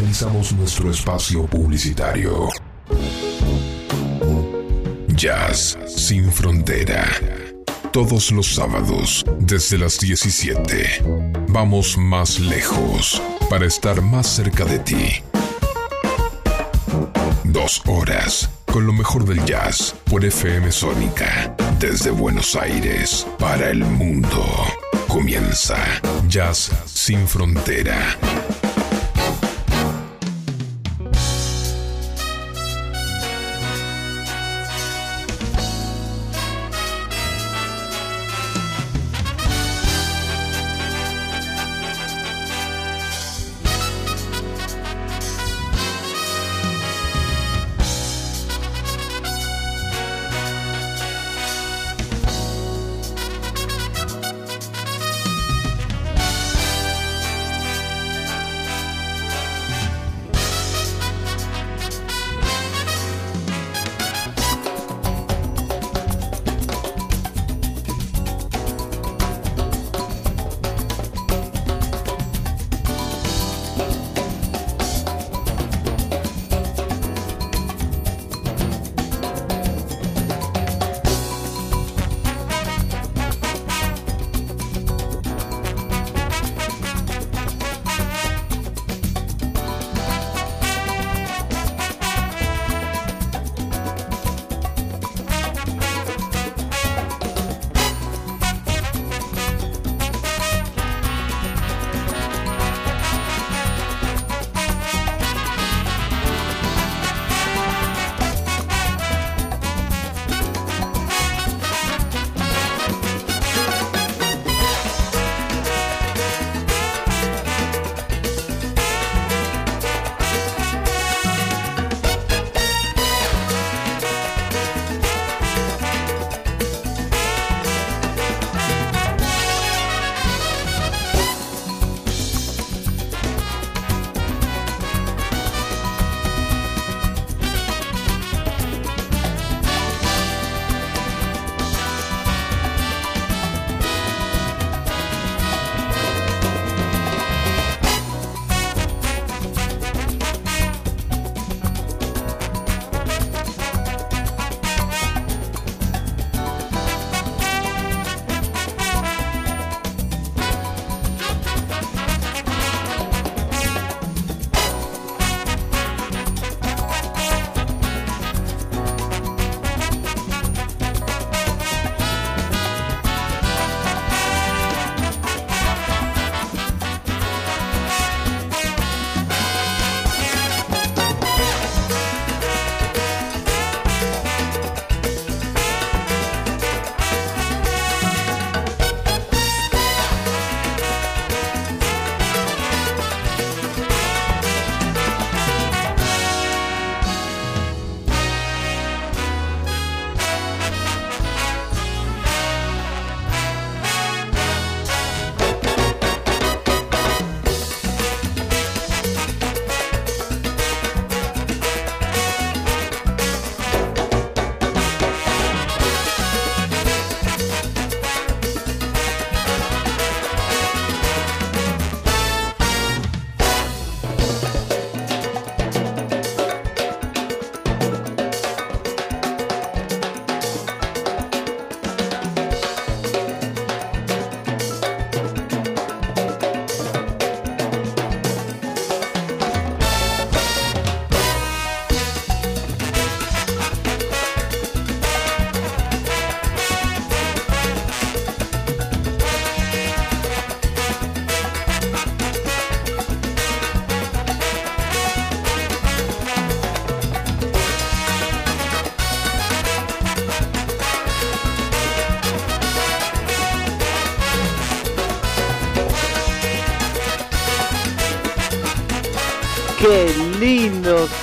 Finalizamos nuestro espacio publicitario. Jazz sin frontera. Todos los sábados, desde las 17. Vamos más lejos para estar más cerca de ti. Dos horas con lo mejor del jazz por FM Sónica. Desde Buenos Aires para el mundo. Comienza Jazz sin frontera.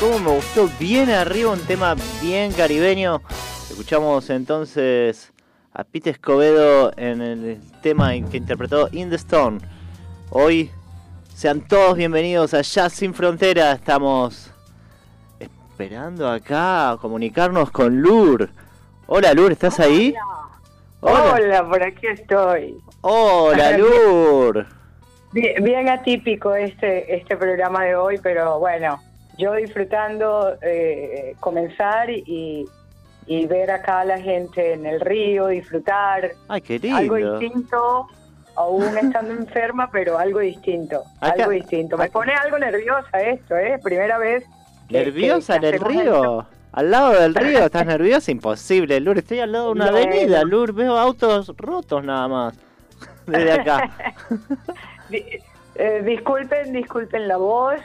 Cómo me gustó. Bien arriba, un tema bien caribeño. Escuchamos entonces a Pete Escobedo en el tema que interpretó In the Stone. Hoy sean todos bienvenidos a Jazz Sin Frontera. Estamos esperando acá a comunicarnos con Lur. Hola Lur, ¿estás ahí? Hola, Hola por aquí estoy. Hola Lur. Bien, atípico este, este programa de hoy, pero bueno, yo disfrutando eh, comenzar y, y ver acá a la gente en el río, disfrutar. Ay, qué lindo. Algo distinto, aún estando enferma, pero algo distinto. algo distinto. Me pone algo nerviosa esto, ¿eh? Primera vez. ¿Nerviosa en el río? Al lado del río, ¿estás nerviosa? Imposible, Lur. Estoy al lado de una avenida, Lur. Veo autos rotos nada más. Desde acá. Eh, disculpen, disculpen la voz.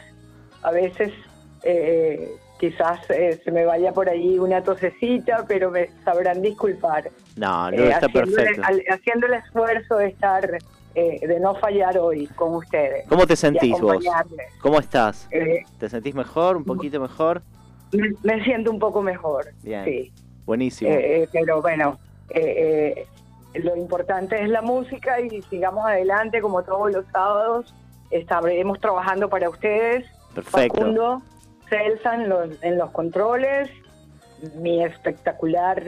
A veces eh, quizás eh, se me vaya por ahí una tosecita, pero me sabrán disculpar. No, no está perfecto. haciendo el esfuerzo de estar, de no fallar hoy con ustedes. ¿Cómo te sentís vos? ¿Cómo estás? ¿Te sentís mejor, un poquito mejor? Me, siento un poco mejor. Bien. Sí. Buenísimo. pero bueno, lo importante es la música y sigamos adelante como todos los sábados. Estaremos trabajando para ustedes. Perfecto. Facundo, Celsa en los, en los controles, mi espectacular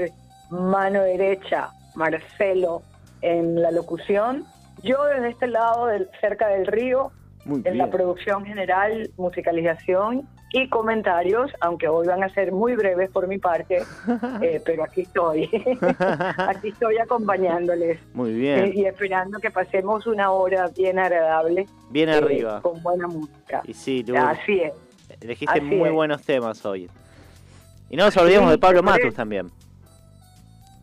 mano derecha, Marcelo, en la locución. Yo desde este lado, del, cerca del río, en la producción general, musicalización y comentarios, aunque hoy van a ser muy breves por mi parte, eh, pero aquí estoy, aquí estoy acompañándoles. Muy bien. y esperando que pasemos una hora bien agradable. Bien eh, arriba. Con buena música. Y sí, Así es. Elegiste muy buenos temas hoy. Y no nos olvidemos de Pablo Matus también.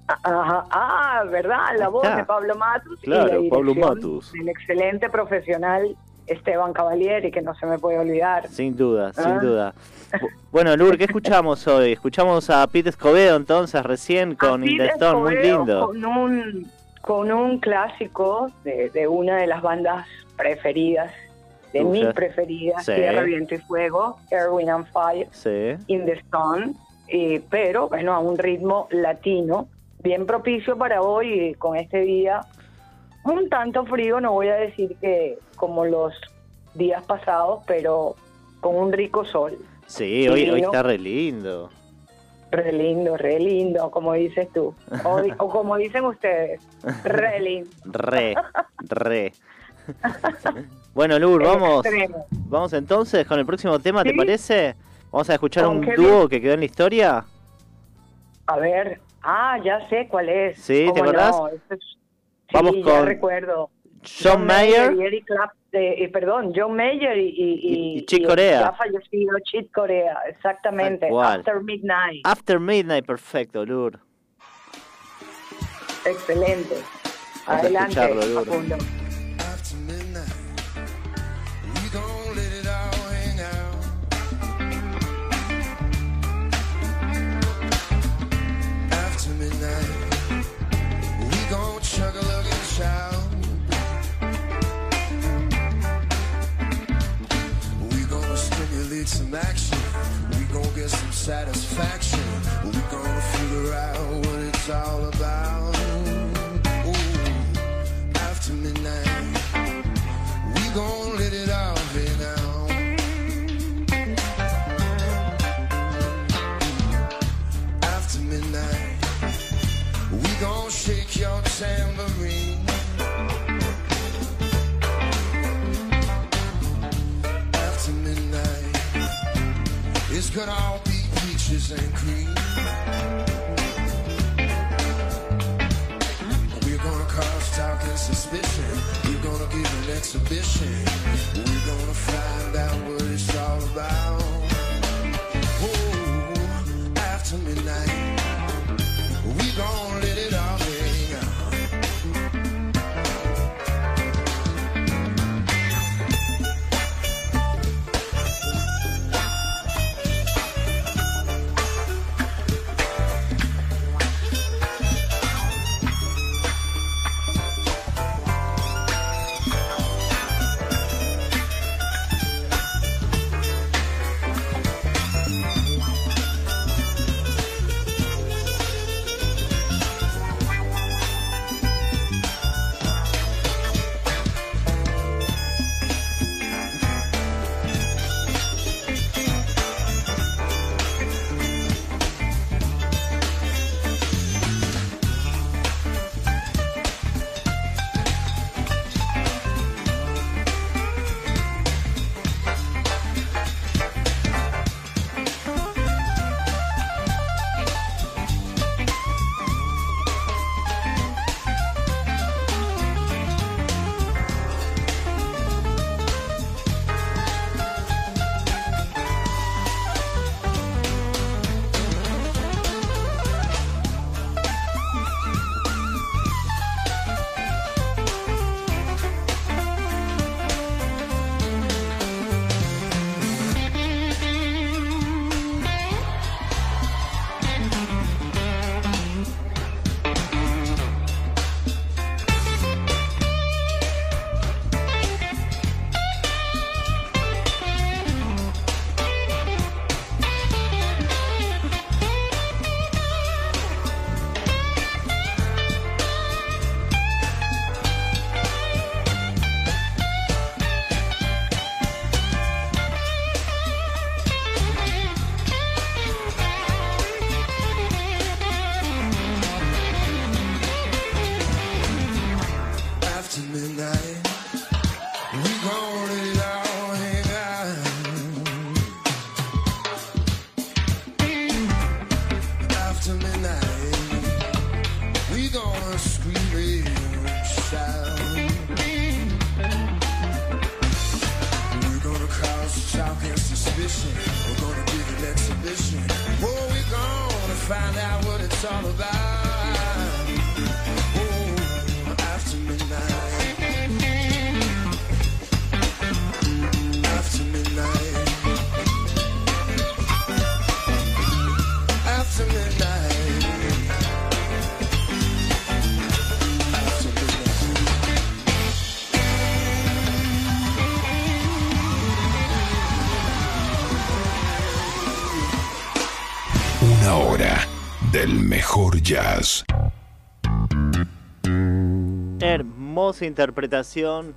Ajá. Ah, ¿verdad? La voz de Pablo Matus. Claro, Pablo Matus. El excelente profesional Esteban Cavalieri, que no se me puede olvidar. Sin duda, sin ah. duda. Bueno, Lur, ¿qué escuchamos hoy? Escuchamos a Pete Escobedo entonces recién con Indestone, muy lindo. Con un, con un clásico de, una de las bandas preferidas, de mis preferidas, Tierra, Viento y Fuego, Erwin and Fire, sí. In the Stone, pero bueno, a un ritmo latino, bien propicio para hoy, con este día un tanto frío, no voy a decir que como los días pasados, pero con un rico sol. Sí, hoy, hoy está re lindo. Re lindo, re lindo, como dices tú. O, como dicen ustedes, re lindo. Re, re. bueno, Lur, vamos, vamos entonces con el próximo tema, ¿te parece? Vamos a escuchar un dúo que quedó en la historia. A ver, ah, ya sé cuál es. Sí, ¿te acordás? Vamos sí, con ya recuerdo. John, Mayer. Y Eric Clap, eh, perdón, John Mayer y, y, y, Chick Corea. Ya fallecido Chick Corea, exactamente. After Midnight. After Midnight, perfecto, Lur. Excelente. Adelante, Facundo. Need some action. We gon' get some satisfaction. We gonna figure out what it's all about. Ooh, after midnight, we gon' let it Gonna all be peaches and cream. We're gonna cause talk and suspicion. We're gonna give an exhibition. We're gonna find out what it's all about. Una hora del mejor jazz. Hermosa interpretación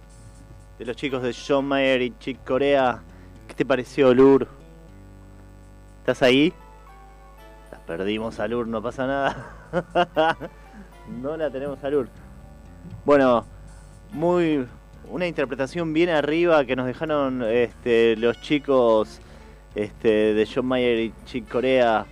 de los chicos de John Mayer y Chick Corea. ¿Qué te pareció, Lur? ¿Estás ahí? La perdimos a Lur, no pasa nada. no la tenemos a Lur. Bueno, muy una interpretación bien arriba que nos dejaron este, los chicos este, de John Mayer y Chick Corea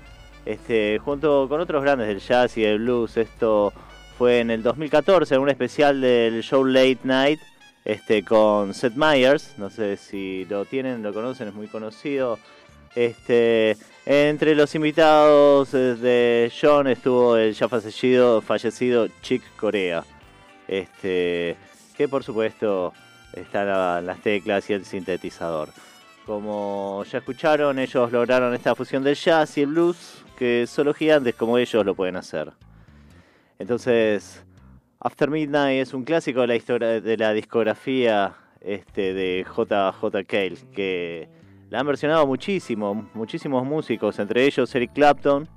este, junto con otros grandes del jazz y del blues. Esto fue en el 2014, en un especial del show Late Night este, con Seth Meyers. No sé si lo tienen, lo conocen, es muy conocido. Este, entre los invitados eh, de John estuvo el ya fallecido, fallecido Chick Corea. Que por supuesto están la- las teclas y el sintetizador. Como ya escucharon, ellos lograron esta fusión del jazz y el blues que solo gigantes como ellos lo pueden hacer. Entonces, After Midnight es un clásico de la historia de la discografía este, de JJ Cale, que la han versionado muchísimo, muchísimos músicos, entre ellos Eric Clapton.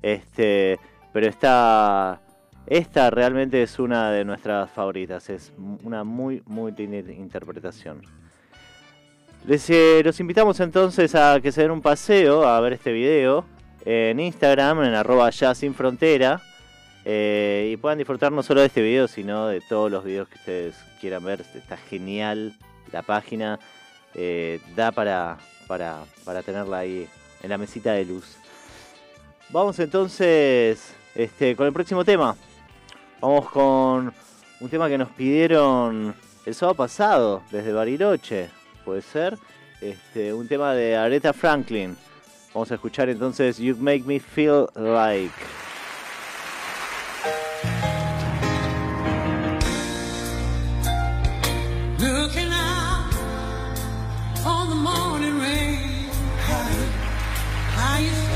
Este, pero esta, esta realmente es una de nuestras favoritas, es una muy, muy linda interpretación. Les, eh, los invitamos entonces a que se den un paseo a ver este video en Instagram, en arroba ya sin frontera, eh, y puedan disfrutar no solo de este video, sino de todos los videos que ustedes quieran ver. Está genial la página, eh, da para, para, para tenerla ahí en la mesita de luz. Vamos entonces este, con el próximo tema. Vamos con un tema que nos pidieron el sábado pasado desde Bariloche, puede ser. Este, un tema de Aretha Franklin. Vamos a escuchar entonces You Make Me Feel Like. Looking out on the morning rain, used to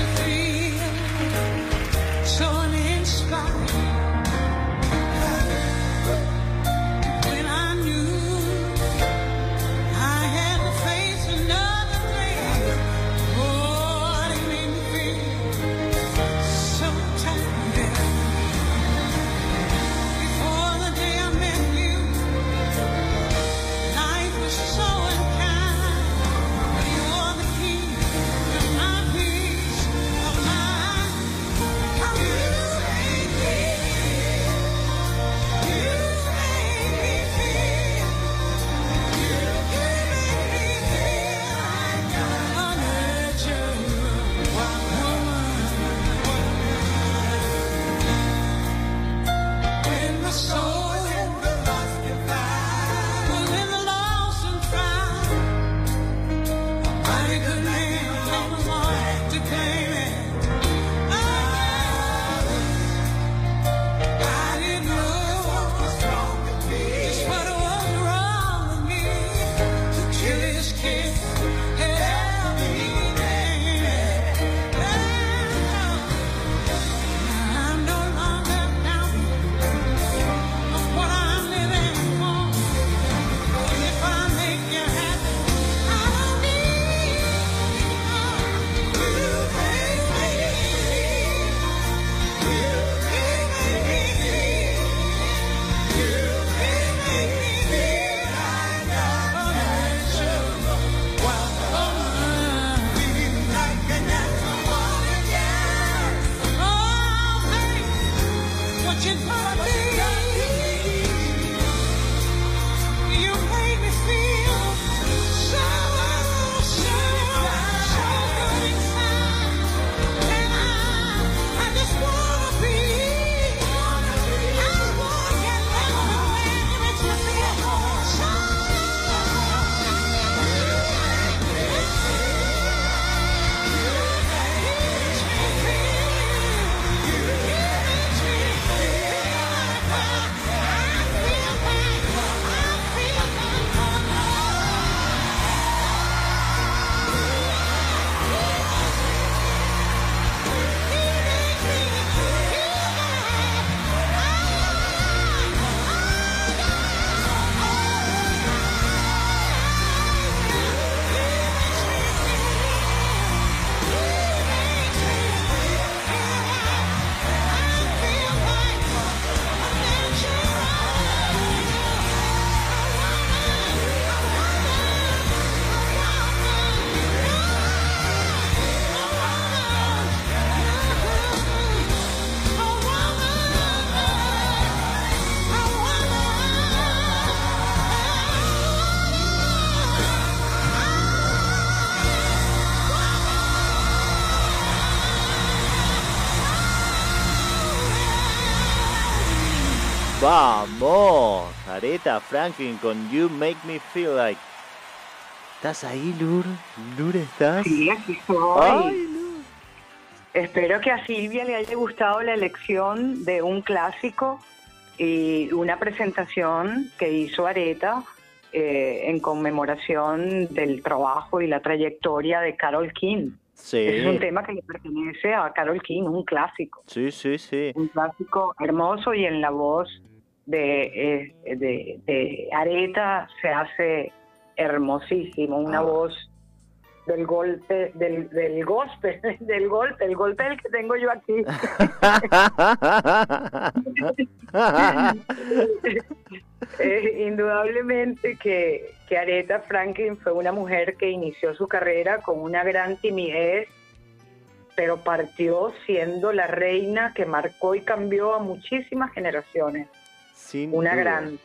Franklin con You Make Me Feel Like. ¿Estás ahí, Lur? ¿Lur estás? Sí, aquí estoy. Ay, Lur. Espero que a Silvia le haya gustado la elección de un clásico y una presentación que hizo Areta eh, en conmemoración del trabajo y la trayectoria de Carol King. Sí, Es un tema que le pertenece a Carol King, un clásico. sí, sí, sí. un clásico hermoso y en la voz de, eh, de, de Areta se hace hermosísimo, una Ah. voz del golpe, del, del gospel, del golpe, el golpe el que tengo yo aquí. Eh, indudablemente que, que Aretha Franklin fue una mujer que inició su carrera con una gran timidez, pero partió siendo la reina que marcó y cambió a muchísimas generaciones. Sin Una duda. gran,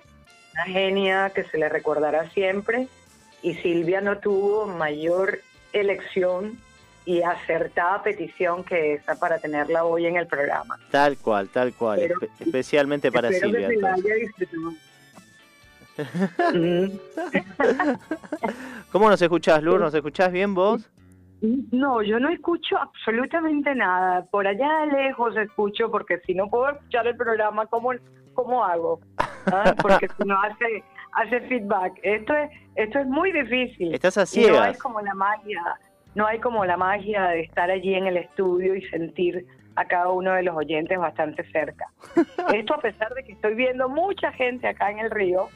una genia que se le recordará siempre. Y Silvia no tuvo mayor elección y acertada petición que esa para tenerla hoy en el programa. Tal cual, tal cual. Pero- espe- especialmente para Silvia. que se la entonces. haya disfrutado. Mm. ¿Cómo nos escuchás, Lur? ¿Nos escuchás bien vos? No, yo no escucho absolutamente nada. Por allá lejos escucho, porque si no puedo escuchar el programa, ¿cómo, cómo hago? ¿Ah? Porque si no hace, hace feedback. Esto es, esto es muy difícil. Estás a Y no hay como la magia, no hay como la magia de estar allí en el estudio y sentir a cada uno de los oyentes bastante cerca. Esto a pesar de que estoy viendo mucha gente acá en el río,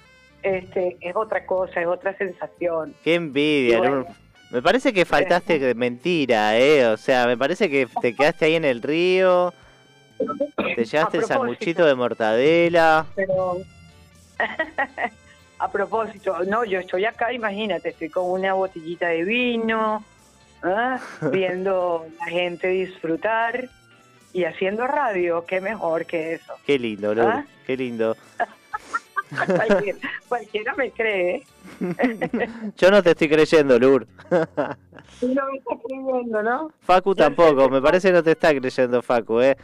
este, es otra cosa, es otra sensación. Qué envidia, bueno. Me parece que faltaste mentira, ¿eh? O sea, me parece que te quedaste ahí en el río, te llevaste el sanguchito de mortadela. Pero a propósito, no, yo estoy acá, imagínate, estoy con una botellita de vino, ¿ah? viendo la gente disfrutar y haciendo radio, qué mejor que eso. Qué lindo, ¿Ah? qué lindo. Cualquiera, cualquiera me cree. Yo no te estoy creyendo, Lur. No me estás creyendo, ¿no? Facu tampoco, me parece que no te está creyendo Facu, ¿eh?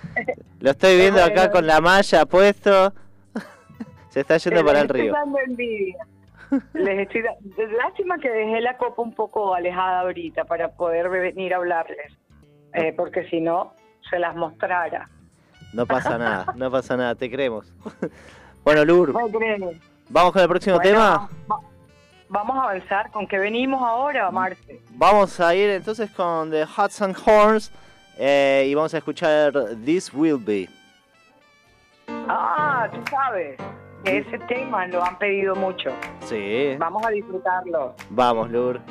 Lo estoy viendo acá con la malla puesto. Se está yendo para el río. estoy dando envidia. Les estoy da- Lástima que dejé la copa un poco alejada ahorita para poder venir a hablarles, eh, porque si no, se las mostrara. No pasa nada, no pasa nada, te creemos. Bueno, Lur, vamos con el próximo Bueno, tema. va- vamos a avanzar. ¿Con qué venimos ahora, Marce? Vamos a ir entonces con The Hudson Horns eh, y vamos a escuchar This Will Be. Ah, tú sabes. que Ese tema lo han pedido mucho. Sí, Vamos a disfrutarlo. vamos, Lur.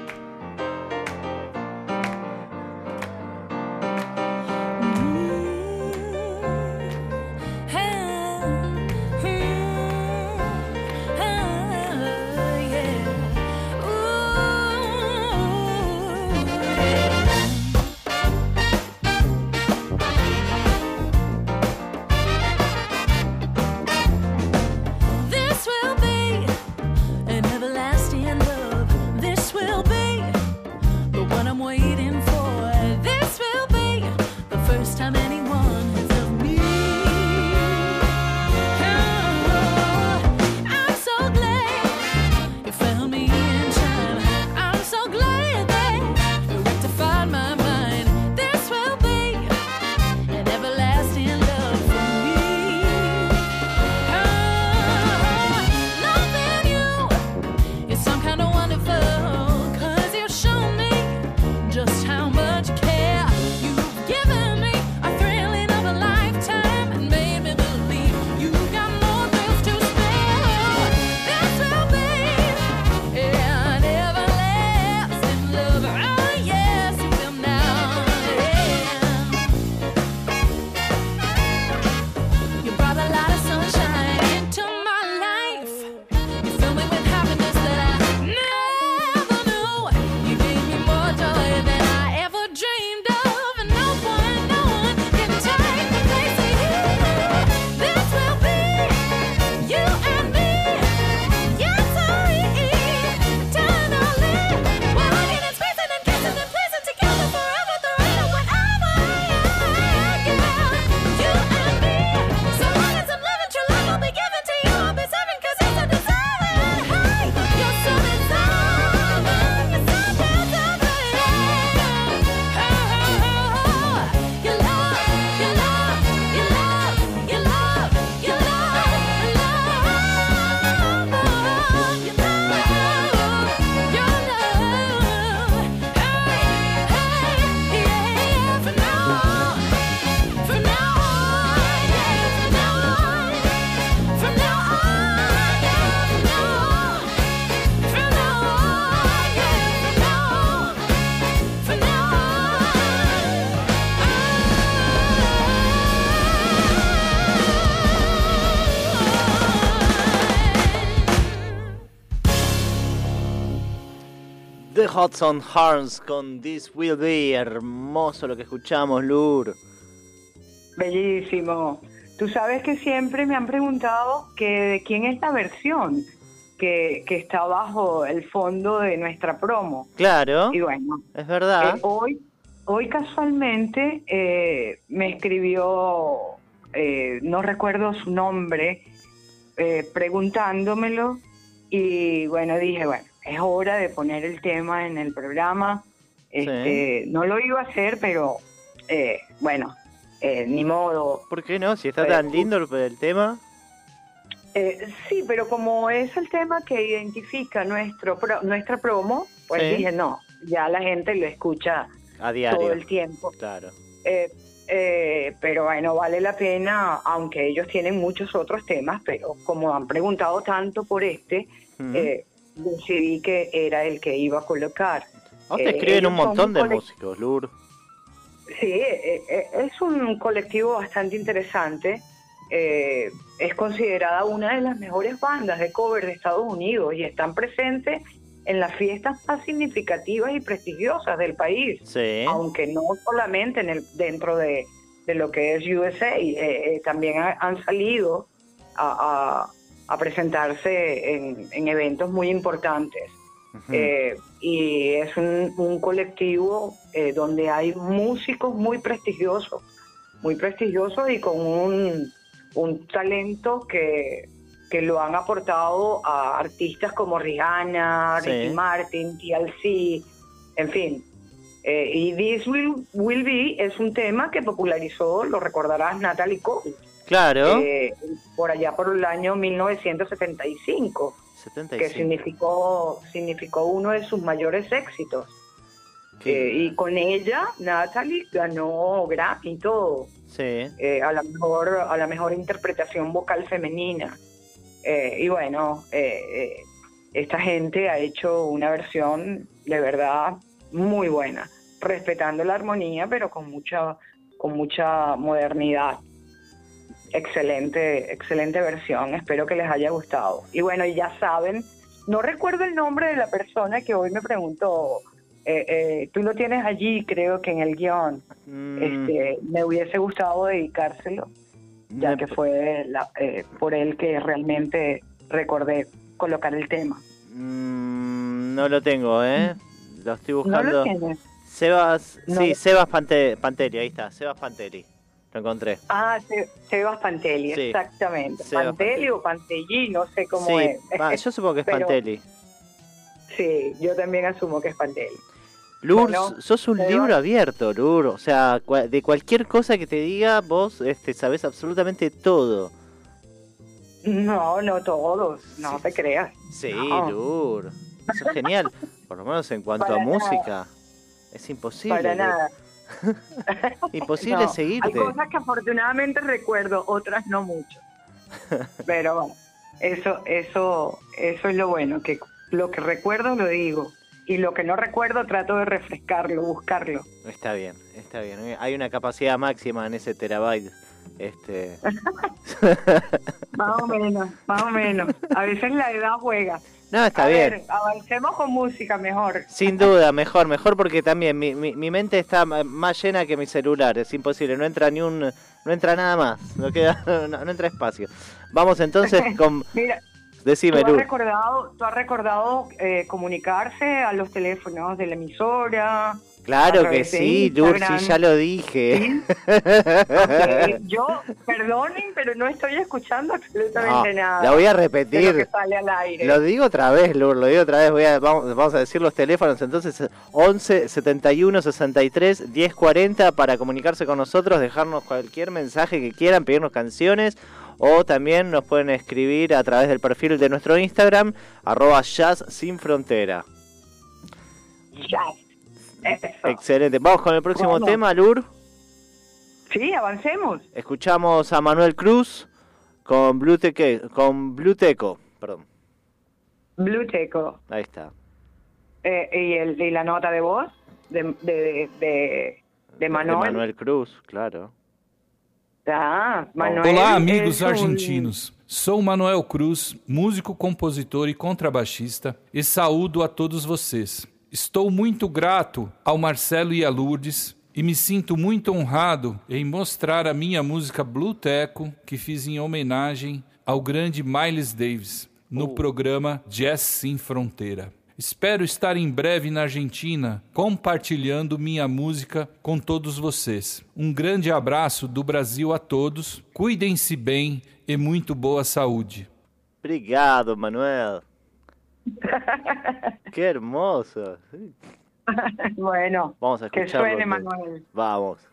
Hudson Harms con This Will Be. Hermoso lo que escuchamos, Lur. Bellísimo. Tú sabes que siempre me han preguntado que de quién es la versión que, que está bajo el fondo de nuestra promo. Claro, Y bueno, es verdad. eh, hoy, hoy casualmente eh, me escribió, eh, no recuerdo su nombre, eh, preguntándomelo y bueno, dije, bueno, es hora de poner el tema en el programa. Este, No lo iba a hacer, pero eh, bueno, eh, ni modo. ¿Por qué no? Si está Eh, tan lindo el, el tema. Eh, sí, pero como es el tema que identifica nuestro pro- nuestra promo, pues Sí. dije, no, ya la gente lo escucha A diario. todo el tiempo. Claro. Eh, eh, pero bueno, vale la pena, aunque ellos tienen muchos otros temas, pero como han preguntado tanto por este, Mm. eh, decidí que era el que iba a colocar. Vos te eh, escriben un montón de músicos, Lur. Sí, eh, eh, es un colectivo bastante interesante. Eh, es considerada una de las mejores bandas de cover de Estados Unidos y están presentes en las fiestas más significativas y prestigiosas del país, Sí. aunque no solamente en el dentro de, de lo que es USA, eh, eh, también ha- han salido a, a- presentarse en, en eventos muy importantes. Eh, y es un, un colectivo eh, donde hay músicos muy prestigiosos, muy prestigiosos y con un, un talento que, que lo han aportado a artistas como Rihanna, Sí. Ricky Martin, TLC, en fin. Eh, y This Will, Will Be es un tema que popularizó, lo recordarás, Natalie Cole, claro. eh, por allá por el año 1975 que 75. significó, significó uno de sus mayores éxitos. Eh, y con ella, Natalie ganó Grammy y todo, Sí. eh, a, la mejor, a la mejor interpretación vocal femenina. Eh, y bueno, eh, esta gente ha hecho una versión de verdad muy buena, respetando la armonía, pero con mucha, con mucha modernidad. Excelente, excelente versión. Espero que les haya gustado. Y bueno, y ya saben, no recuerdo el nombre de la persona que hoy me preguntó. Eh, eh, tú lo tienes allí, creo que en el guion. Mm, Este, me hubiese gustado dedicárselo, ya me- que fue la- eh, por él que realmente recordé colocar el tema. mm, no lo tengo, ¿eh? Lo estoy ¿No buscando. lo tienes? Sebas, No sí, lo- Sebas Pante- Panteri, ahí está, Sebas Panteri. Lo encontré. Ah, Se- Sebas Pantelli, Sí, exactamente. Sebas Pantelli o Pantellí, no sé cómo sí, es. yo supongo que es Pero- Panteli. Sí, yo también asumo que es Pantelli. Lur, Bueno, sos un libro abierto, Lur. O sea, de cualquier cosa que te diga, vos este, sabés absolutamente todo. No, no todos, no Sí. te creas. Sí, No. Lur. Eso es genial. Por lo menos en cuanto Para a nada. música. Es imposible. Para Lur. nada. Imposible No, seguirte. Hay cosas que afortunadamente recuerdo, otras no mucho. Pero bueno, eso, eso, eso es lo bueno, que lo que recuerdo lo digo. Y lo que no recuerdo trato de refrescarlo, buscarlo. Está bien, está bien. Hay una capacidad máxima en ese terabyte. Este, Más o menos, más o menos. A veces la edad juega. no, está A bien. ver, avancemos con música mejor. Sin duda, mejor, mejor porque también mi, mi, mi mente está más llena que mi celular, es imposible, no entra ni un, no entra nada más, no queda, no, no entra espacio. Vamos entonces con, Mira, decime ¿tú has recordado, tú has recordado eh, comunicarse a los teléfonos de la emisora? Claro que sí, sí, ya lo dije. Yo, perdonen, pero no estoy escuchando absolutamente No, nada. la voy a de lo que repetir. sale al aire. Lo digo otra vez, Lur, lo digo otra vez. Voy a, vamos, vamos a decir los teléfonos. Entonces, 11 71 63 10 40 para comunicarse con nosotros, dejarnos cualquier mensaje que quieran, pedirnos canciones. O también nos pueden escribir a través del perfil de nuestro Instagram, arroba jazz sin frontera. Ya. Eso. Excelente. Vamos con el próximo Bueno. tema, Lur. Sí, avancemos. Escuchamos a Manuel Cruz con Blue, Teque- con Blue Teco. Perdón, Blue Teco. ahí está. Eh, y, el, y la nota de voz de, de, de, de- de Manuel. De Manuel Cruz, claro. Ah, Manuel Olá, amigos argentinos. Sou Manuel Cruz, músico, compositor e contrabaixista, e saúdo a todos vocês. Estou muito grato ao Marcelo e a Lourdes e me sinto muito honrado em mostrar a minha música Blue Teco que fiz em homenagem ao grande Miles Davis no programa Jazz Sem Fronteira. Espero estar em breve na Argentina compartilhando minha música com todos vocês. Um grande abraço do Brasil a todos. Cuidem-se bem e muito boa saúde. Obrigado, Manuel. Qué hermoso. bueno, Vamos a que escucharlo. suene entonces. Manuel. Vamos.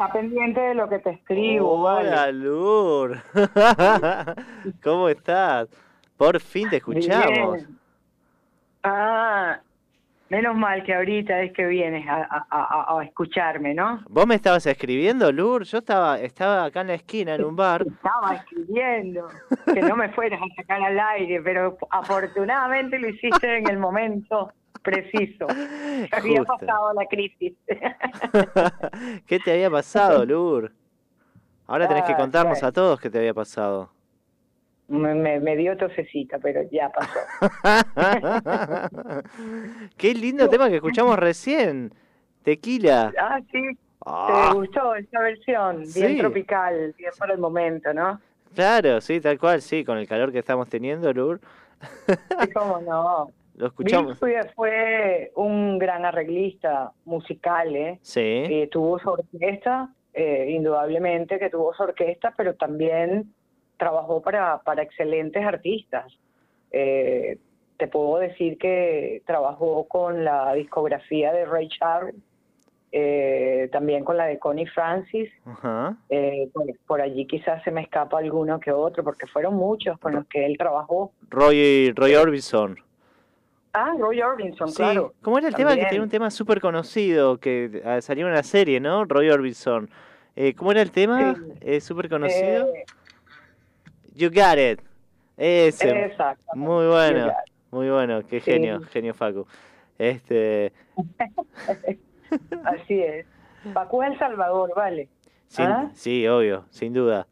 Está pendiente de lo que te escribo. Hola, vale. Lur. ¿Cómo estás? Por fin te escuchamos. Bien. Ah, menos mal que ahorita es que vienes a, a- a- a escucharme, ¿no? ¿Vos me estabas escribiendo, Lur? Yo estaba, estaba acá en la esquina, en un bar. Estaba escribiendo que no me fueras a sacar al aire, pero afortunadamente lo hiciste en el momento preciso. Había Justo. pasado la crisis. ¿Qué te había pasado, Lur? Ahora tenés que Ah, contarnos a todos qué te había pasado. me, me- me dio tosecita, pero ya pasó. Qué lindo tema que escuchamos recién. Tequila. Ah, sí. Ah, ¿Te gustó esta versión? Bien Sí. tropical, bien para el momento, ¿no? claro, sí, tal cual, sí, con el calor que estamos teniendo, Lur. Sí, cómo no. Lo escuchamos. Bill fue, un gran arreglista musical, ¿eh? Sí, Eh, tuvo su orquesta, eh, indudablemente que tuvo su orquesta, pero también trabajó para, para excelentes artistas. Eh, te puedo decir que trabajó con la discografía de Ray Charles, eh, también con la de Connie Francis. Eh, por, por allí quizás se me escapa alguno que otro, porque fueron muchos con los que él trabajó. Roy, Roy Orbison. Ah, Roy Orbison, Sí, claro. ¿cómo era el tema? Que tenía un tema súper conocido, que ah, salió en una serie, ¿no? Roy Orbison. Eh, ¿Cómo era el tema? Sí. Eh, súper conocido. Eh, You got it. Ese. exacto. Muy bueno. Muy bueno. Qué Sí. genio, genio Facu. Este, Así es. Pacu es El Salvador, vale. sin- ¿Ah? sí, obvio, sin duda.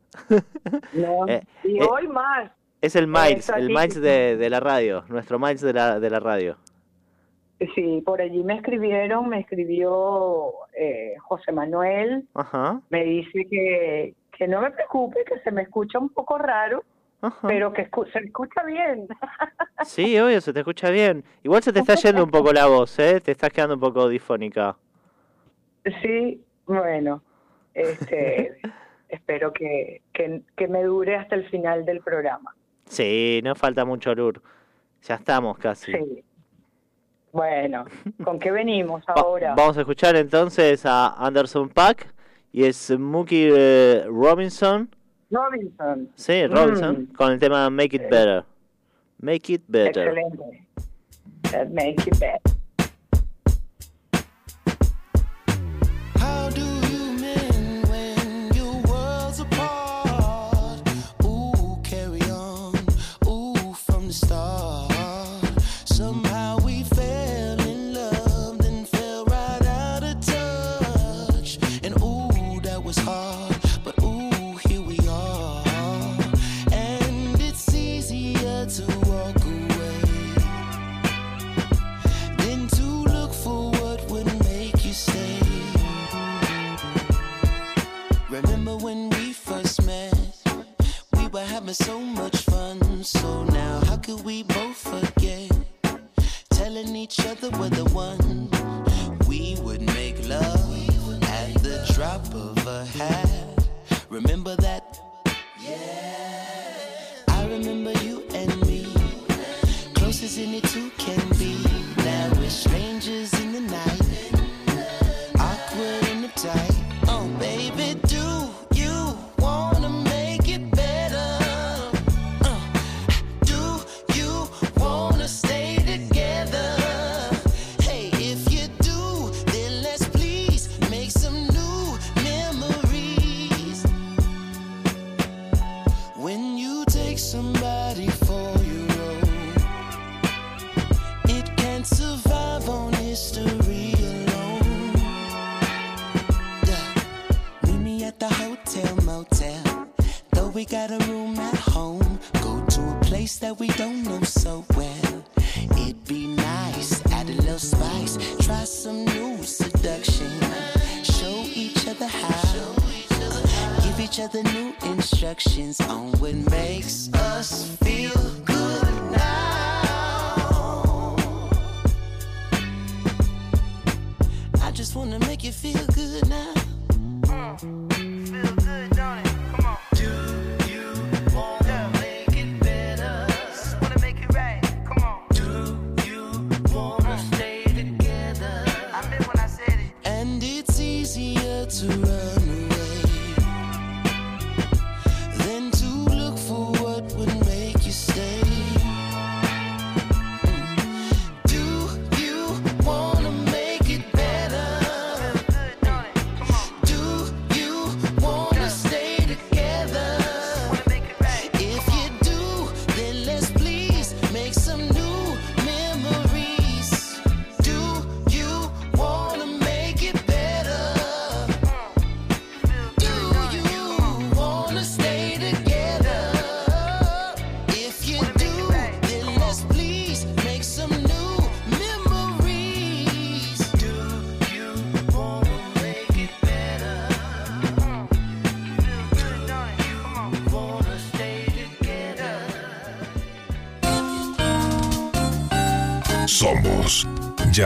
No. Eh, y hoy más. Es el Miles, el. Miles de, de la radio, nuestro Miles de la, de la radio. Sí, por allí me escribieron, me escribió eh, José Manuel, Ajá, me dice que, que no me preocupe, que se me escucha un poco raro, ajá. pero que escu- se escucha bien. Sí, obvio, se te escucha bien. Igual se te está yendo un poco la voz, ¿eh? Te estás quedando un poco difónica. sí, bueno, este, espero que, que, que me dure hasta el final del programa. Sí, no falta mucho, Lur. Ya estamos casi. Sí. Bueno, ¿con qué venimos Va- ahora? vamos a escuchar entonces a Anderson Pack y Smokey eh, Robinson. Robinson. Sí, Robinson, Mm. con el tema Make It Better. Make It Better. Excelente. Make it better. Having so much fun. So now, how could we both forget? Telling each other we're the one. We would make love at the drop of a hat. Remember that? Yeah. I remember you and me. Close as any two can be. Now we're strangers in the night. Somebody for your own, oh. it can't survive on history alone. Yeah. Meet me at the hotel motel. Though we got a room at home, go to a place that we don't know so well. It'd be nice, add a little spice, try some new seduction. Show each other how. Each other new instructions on what makes us feel good now. I just wanna make you feel good now. Uh, feel good, don't it?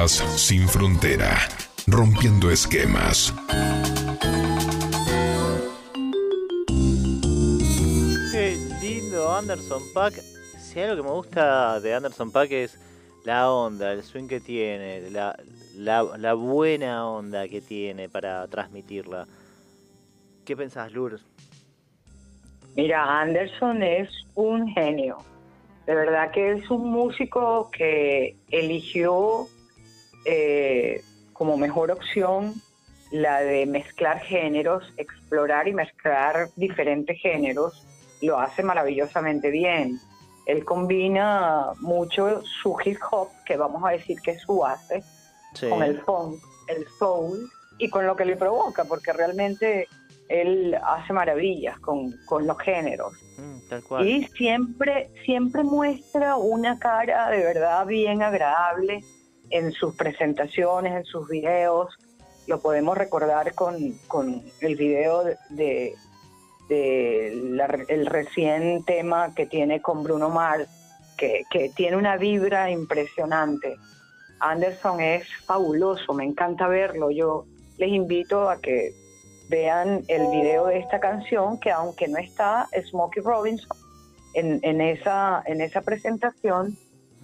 Sin Frontera, rompiendo esquemas. Qué lindo Anderson Pack. Si hay algo que me gusta de Anderson Pack es la onda, el swing que tiene, la, la, la buena onda que tiene para transmitirla. ¿Qué pensás, Lourdes? Mira, Anderson es un genio. De verdad que es un músico que eligió eh, como mejor opción la de mezclar géneros, explorar y mezclar diferentes géneros. Lo hace maravillosamente bien. Él combina mucho su hip hop, que vamos a decir que es su base, Sí. con el funk, el soul y con lo que le provoca, porque realmente él hace maravillas con, con los géneros. Mm, tal cual. Y siempre, siempre muestra una cara de verdad bien agradable en sus presentaciones, en sus videos. Lo podemos recordar con, con el video de, de- la- el recién tema que tiene con Bruno Mars, que, que tiene una vibra impresionante. Anderson es fabuloso, me encanta verlo. Yo les invito a que vean el video de esta canción, que aunque no está Smokey Robinson en, en esa, en esa presentación,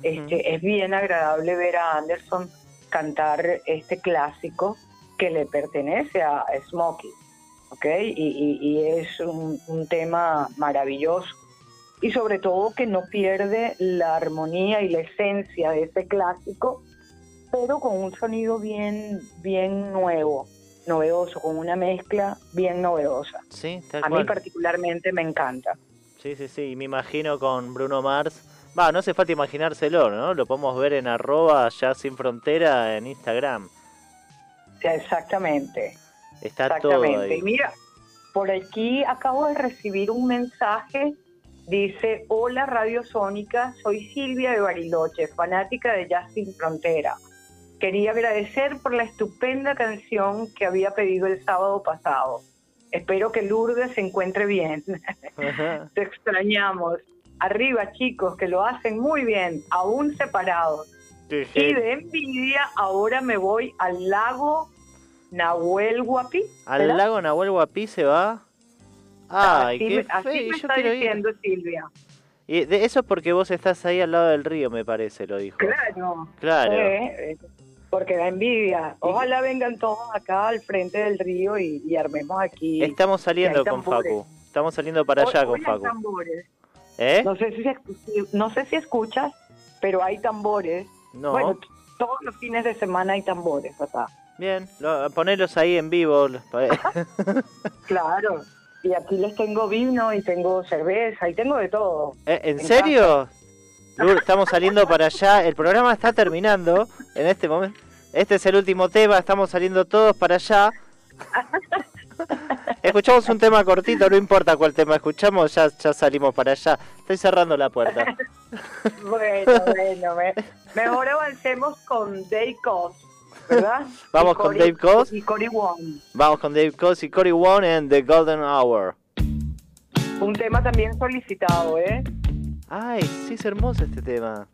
este, es bien agradable ver a Anderson cantar este clásico que le pertenece a Smokey, ¿ok? Y, y- y es un, un tema maravilloso. Y sobre todo que no pierde la armonía y la esencia de ese clásico, pero con un sonido bien, bien nuevo, novedoso, con una mezcla bien novedosa. Sí, tal A mí cual. particularmente me encanta. Sí, sí, sí. y Me imagino con Bruno Mars. Va, no hace falta imaginárselo, ¿no? Lo podemos ver en arroba ya sin frontera en Instagram. Exactamente. Está todo Exactamente. ahí. Y mira, por aquí acabo de recibir un mensaje. Dice, hola Radio Sónica, soy Silvia de Bariloche, fanática de Jazz Sin Frontera. Quería agradecer por la estupenda canción que había pedido el sábado pasado. Espero que Lourdes se encuentre bien. Te extrañamos. Arriba, chicos, que lo hacen muy bien, aún separados. Sí, Y de envidia, ahora me voy al lago Nahuel Huapi. Al ¿verdad? lago Nahuel Huapi se va. Ay, así, qué así fe, me yo está ir. diciendo Silvia. Y de eso es porque vos estás ahí al lado del río, me parece, lo dijo. Claro. Claro. Eh, porque da envidia. Ojalá vengan todos acá al frente del río y, y armemos aquí. Estamos saliendo con. Facu. Estamos saliendo para allá Hoy- con hoy hay Facu. tambores. ¿Eh? No sé si, no sé si escuchas, pero hay tambores. No. Bueno, todos los fines de semana hay tambores acá. Bien, lo- ponelos ahí en vivo. pa- Claro. Y aquí les tengo vino y tengo cerveza y tengo de todo. ¿Eh, ¿En En serio? Lourdes, estamos saliendo para allá. El programa está terminando en este momento. Este es el último tema. Estamos saliendo todos para allá. Escuchamos un tema cortito, no importa cuál tema escuchamos, ya, ya salimos para allá. Estoy cerrando la puerta. Bueno, bueno, me- mejor avancemos con Dave Cox, ¿verdad? Vamos con Dave Cox. Y Cory Wong. Vamos con Dave Coase y Cory One en The Golden Hour. Un tema también solicitado, ¿eh? Ay, sí es hermoso este tema.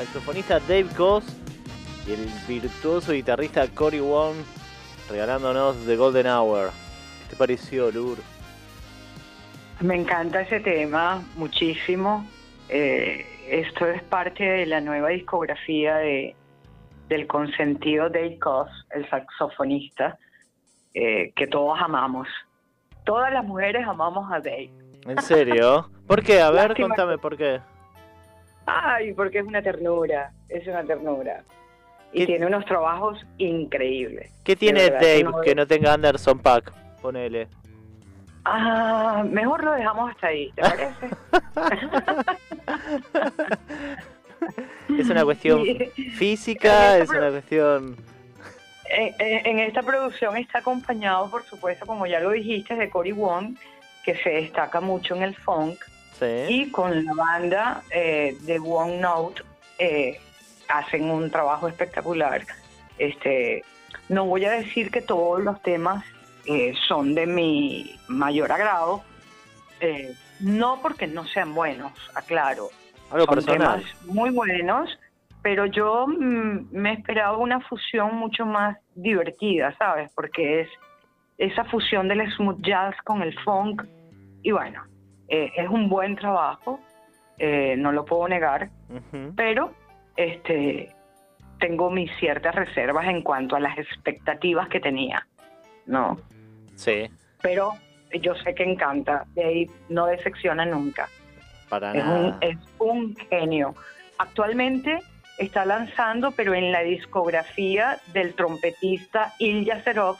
Saxofonista Dave Goss y el virtuoso guitarrista Cory Wong regalándonos The Golden Hour. ¿Qué te pareció, Lur? Me encanta ese tema muchísimo. Eh, esto es parte de la nueva discografía de, del consentido Dave Koz, el saxofonista, eh, que todos amamos. Todas las mujeres amamos a Dave. ¿En serio? ¿Por qué? A ver, Lástima contame por qué. Ay, porque es una ternura, es una ternura. Y ¿Qué- tiene unos trabajos increíbles. ¿Qué tiene verdad, Dave no- que no tenga Anderson Pack? Ponele. Ah, mejor lo dejamos hasta ahí, ¿te parece? Es una cuestión física, es una cuestión... En esta producción está acompañado, por supuesto, como ya lo dijiste, de Cory Wong, que se destaca mucho en el funk, Sí. y con la banda eh, de One Note eh, hacen un trabajo espectacular. Este, no voy a decir que todos los temas eh, son de mi mayor agrado, eh, no porque no sean buenos, aclaro, Algo son personal. temas muy buenos, pero yo mm, me esperaba una fusión mucho más divertida, ¿sabes? Porque es esa fusión del smooth jazz con el funk y bueno, eh, es un buen trabajo, eh, no lo puedo negar, pero este tengo mis ciertas reservas en cuanto a las expectativas que tenía, ¿no? Sí, Pero yo sé que encanta, de ahí no decepciona nunca. para Es un, nada. es un genio. Actualmente está lanzando, pero en la discografía del trompetista Ilya Serov,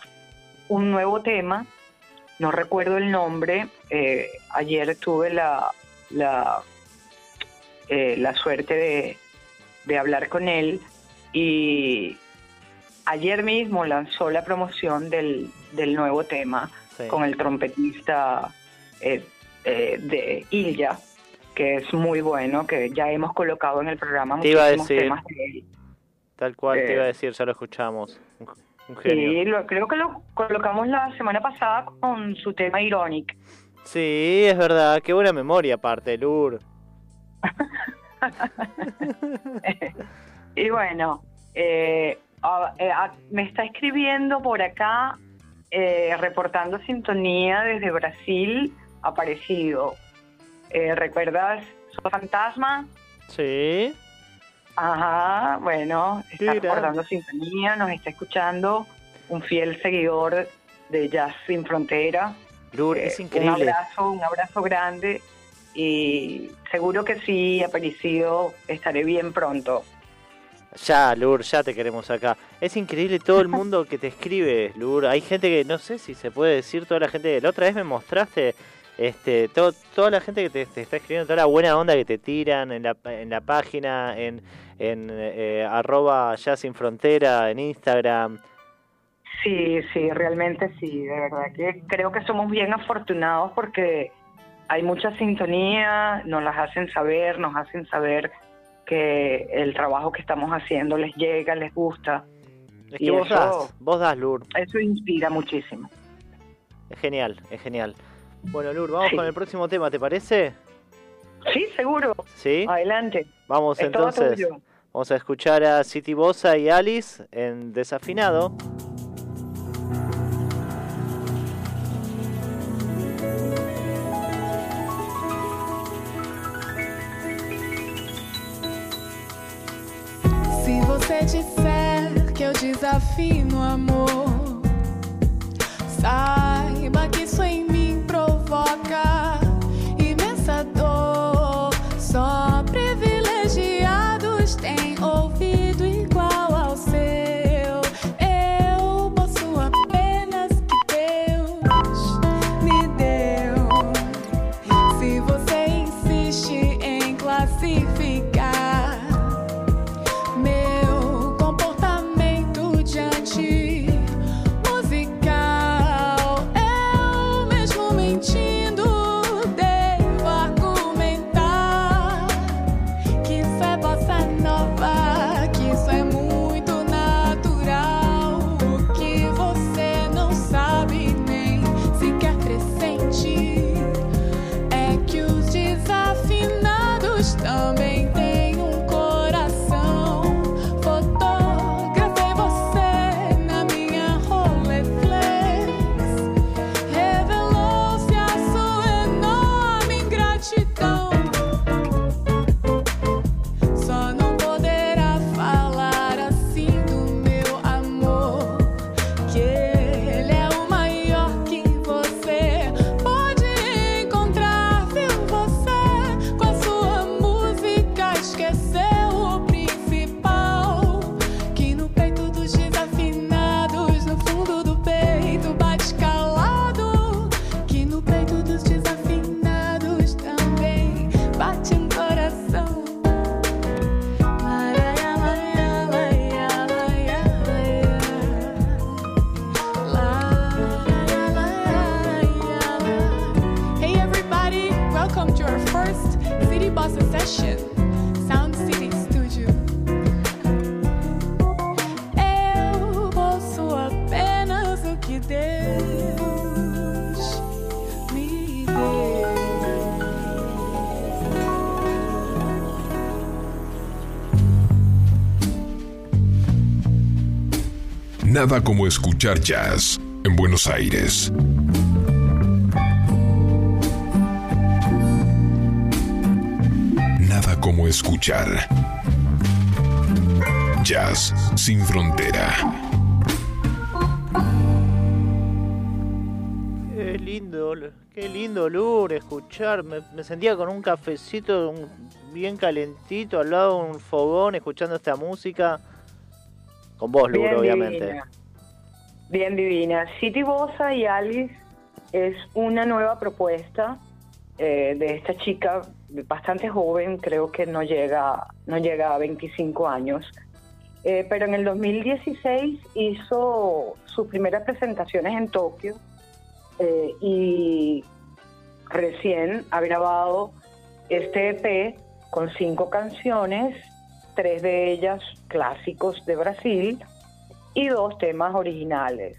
un nuevo tema. No recuerdo el nombre. eh, ayer tuve la, la, eh, la suerte de, de hablar con él y ayer mismo lanzó la promoción del, del nuevo tema Sí. con el trompetista eh, eh, de Ilya, que es muy bueno, que ya hemos colocado en el programa Te iba a muchísimos decir. temas de él. Tal cual te eh, iba a decir, ya lo escuchamos. Un, un genio. Sí, lo- creo que lo colocamos la semana pasada con su tema Ironic. Sí, es verdad. Qué buena memoria aparte, Lur. y bueno, eh, a- eh, a- me está escribiendo por acá, eh, reportando sintonía desde Brasil, aparecido. Eh, ¿Recuerdas su fantasma? Sí. Ajá, bueno, está Qué reportando sintonía, nos está escuchando, un fiel seguidor de Jazz Sin Frontera. Lur, Eh, es Un increíble. abrazo, un abrazo grande y seguro que sí, Aparecido, estaré bien pronto. Ya, Lur, ya te queremos acá. Es increíble todo el mundo que te escribe, Lur. Hay gente que, no sé si se puede decir, toda la gente... La otra vez me mostraste este, todo, toda la gente que te, te está escribiendo, toda la buena onda que te tiran en la, en la página, en, en eh, arroba ya sin frontera, en Instagram. Sí, sí, realmente sí, de verdad que creo que somos bien afortunados porque hay mucha sintonía, nos las hacen saber, nos hacen saber que el trabajo que estamos haciendo les llega, les gusta. Es Y vos eso- das, vos das, Lur. Eso inspira muchísimo. Es genial, es genial. Bueno, Lur, vamos Sí. con el próximo tema, ¿te parece? Sí, seguro. ¿Sí? Adelante. Vamos Es entonces. Vamos a escuchar a City Bossa y Alice en Desafinado. Se você disser que eu desafio amor, saiba Nada como escuchar jazz en Buenos Aires. Nada como escuchar jazz sin frontera. Qué lindo, qué lindo Lur escuchar. Me, sentía con un cafecito bien calentito al lado de un fogón escuchando esta música. Con vos, Lur, Bien obviamente. divina. Bien divina. City Bossa y Alice es una nueva propuesta eh, de esta chica bastante joven, creo que no llega, no llega a 25 años. Eh, pero en el 2016 hizo sus primeras presentaciones en Tokio eh, y recién ha grabado este EP con cinco canciones, tres de ellas clásicos de Brasil y dos temas originales.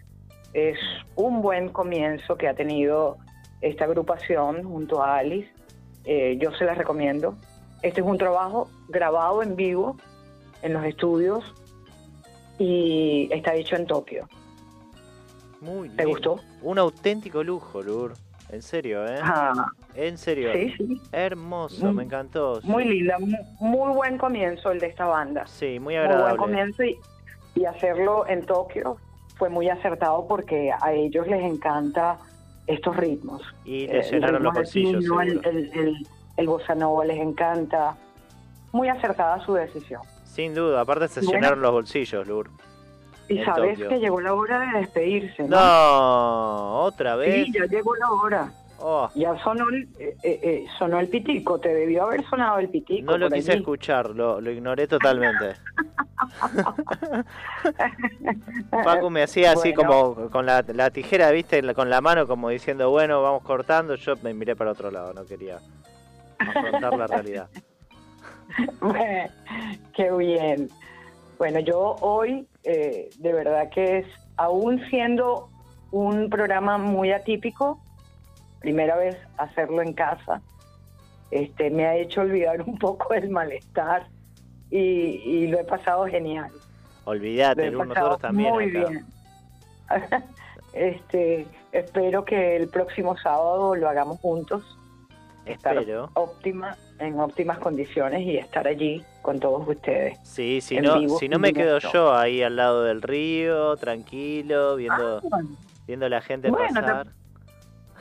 Es un buen comienzo que ha tenido esta agrupación junto a Alice. Eh, yo se las recomiendo. Este es un trabajo grabado en vivo en los estudios y está hecho en Tokio. Muy ¿Te lindo. gustó? Un auténtico lujo, Lur. En serio, ¿eh? Ah, En serio. sí, sí. Hermoso, me encantó. Muy linda, mu- muy buen comienzo el de esta banda. Sí, muy Muy buen agradable. comienzo y, y hacerlo en Tokio fue muy acertado porque a ellos les encanta estos ritmos. Y Eh, les llenaron los bolsillos, el, seguro. el, el, el bossa nova les encanta. Muy acertada su decisión. Sin duda, aparte se Bueno. llenaron los bolsillos, Lur. Y sabes Tokio. que llegó la hora de despedirse, ¿no? No, otra vez. Sí, ya llegó la hora. Oh, Ya sonó el, eh, eh, eh, sonó el pitico, te debió haber sonado el pitico. no lo quise allí. escuchar, lo, lo ignoré totalmente. Paco me hacía así Bueno. como con la, la tijera, viste, con la mano como diciendo, bueno, vamos cortando. Yo me miré para otro lado, no quería afrontar la realidad. Qué bien. Bueno, yo hoy, eh, de verdad que es, aún siendo un programa muy atípico, primera vez hacerlo en casa, este, me ha hecho olvidar un poco el malestar y, y lo he pasado genial. Olvídate, nosotros también. Muy acá. bien. este, espero que el próximo sábado lo hagamos juntos. Estar Espero. óptima, en óptimas condiciones y estar allí con todos ustedes. Sí, si no, vivo, si no me quedo yo ahí al lado del río, tranquilo, viendo, viendo la gente Ah, Bueno, pasar.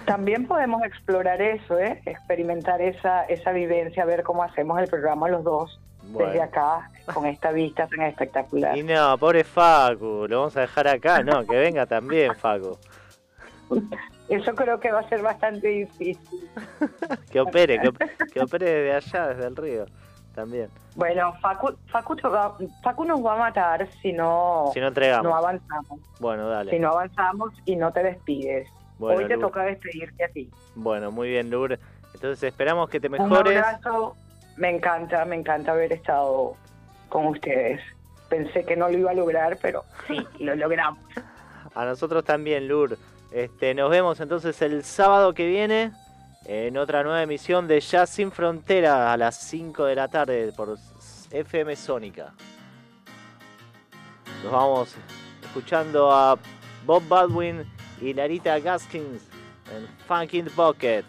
También podemos explorar eso, ¿eh? experimentar esa, esa vivencia, ver cómo hacemos el programa los dos Bueno. desde acá, con esta vista tan espectacular. Y no, pobre Facu, lo vamos a dejar acá, no, que venga también Facu, Eso creo que va a ser bastante difícil. que opere, que, op- que opere desde allá, desde el río, también, Bueno, Facu, Facu, Facu nos va a matar si no, si no entregamos. no avanzamos. Bueno, dale. Si no avanzamos y no te despides. Bueno, Hoy te toca despedirte a ti. Bueno, muy bien, Lur. Entonces esperamos que te Un mejores. abrazo. Me encanta, me encanta haber estado con ustedes. Pensé que no lo iba a lograr, pero sí, lo logramos. A nosotros también, Lur. Este, nos vemos entonces el sábado que viene en otra nueva emisión de Jazz Sin Frontera a las 5 de la tarde por FM Sónica. Nos vamos escuchando a Bob Baldwin y Larita Gaskins en Funk in the Pocket.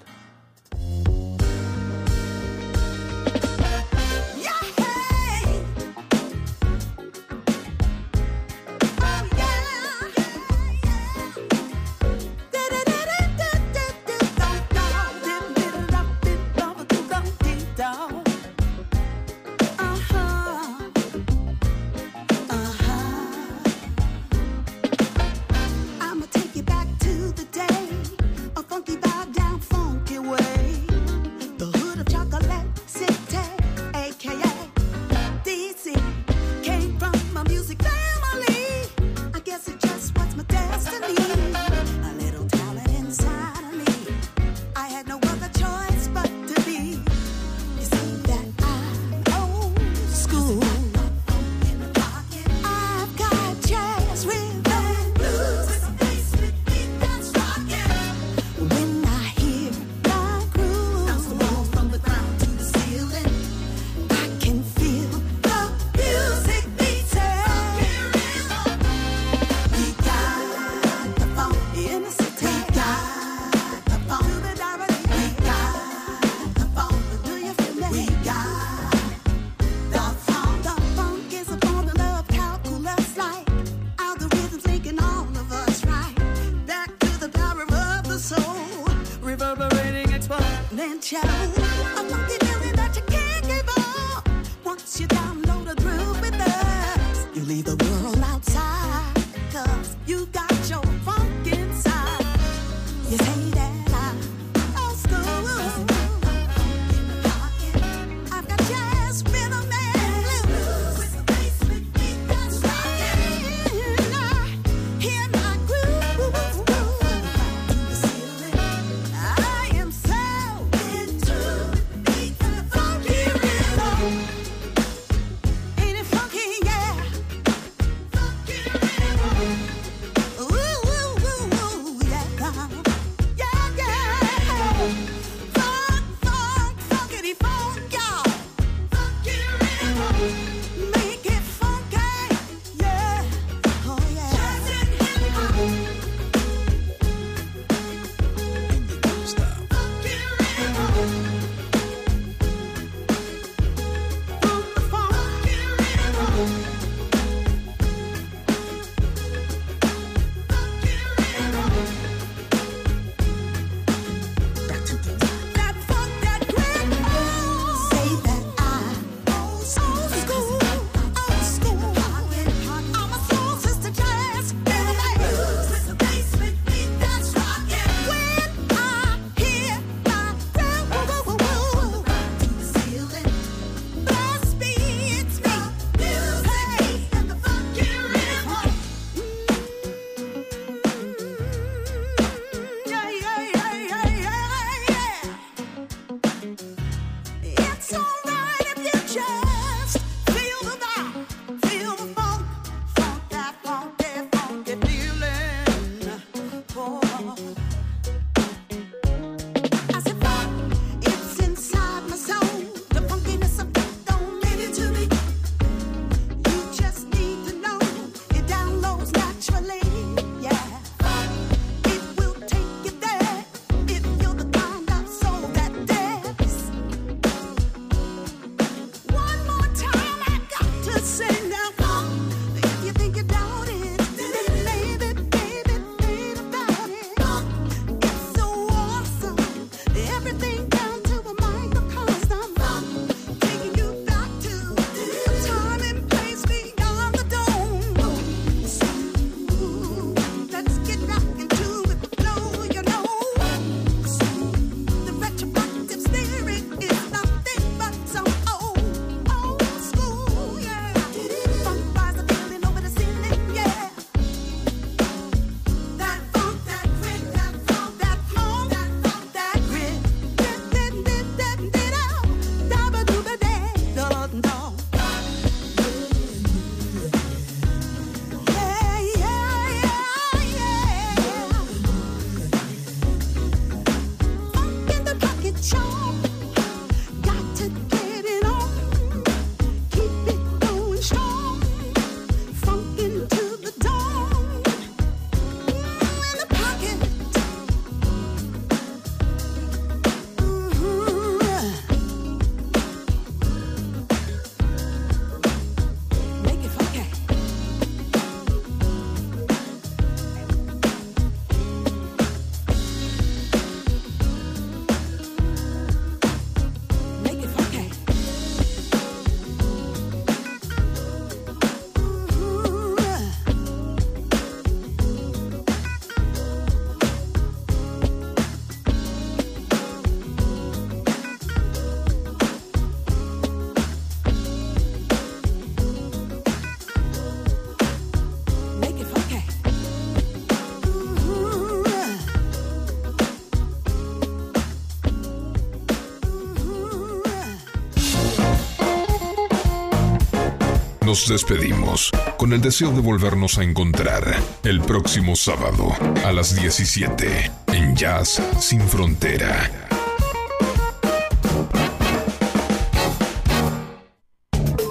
Nos despedimos con el deseo de volvernos a encontrar el próximo sábado a las 17 en Jazz Sin Frontera.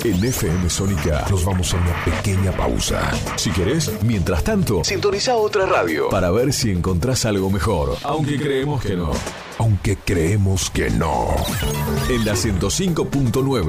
En FM Sónica nos vamos a una pequeña pausa. Si querés, mientras tanto, sintoniza otra radio para ver si encontrás algo mejor. Aunque creemos que no. Aunque creemos que no. En la 105.9